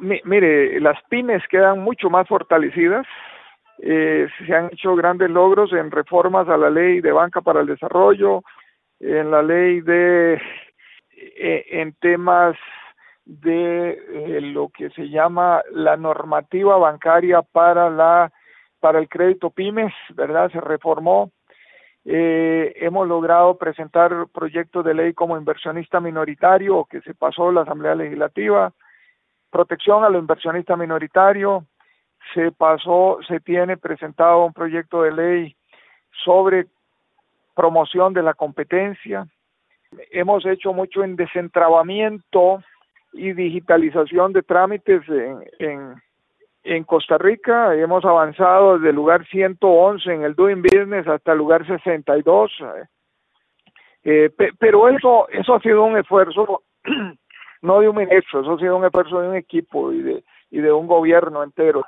mire, las pymes quedan mucho más fortalecidas. Eh, se han hecho grandes logros en reformas a la ley de banca para el desarrollo, en la ley de, eh, en temas de eh, lo que se llama la normativa bancaria para la para el crédito pymes, ¿verdad? Se reformó. Eh, hemos logrado presentar proyectos de ley como inversionista minoritario que se pasó la Asamblea Legislativa, protección a los inversionistas minoritarios, se pasó, se tiene presentado un proyecto de ley sobre promoción de la competencia. Hemos hecho mucho en desentrabamiento y digitalización de trámites en, en, Costa Rica. Hemos avanzado desde el lugar 111 en el Doing Business hasta el lugar 62. Eh, pero eso, eso ha sido un esfuerzo, no de un ministro, eso ha sido un esfuerzo de un equipo y de, y de un gobierno entero.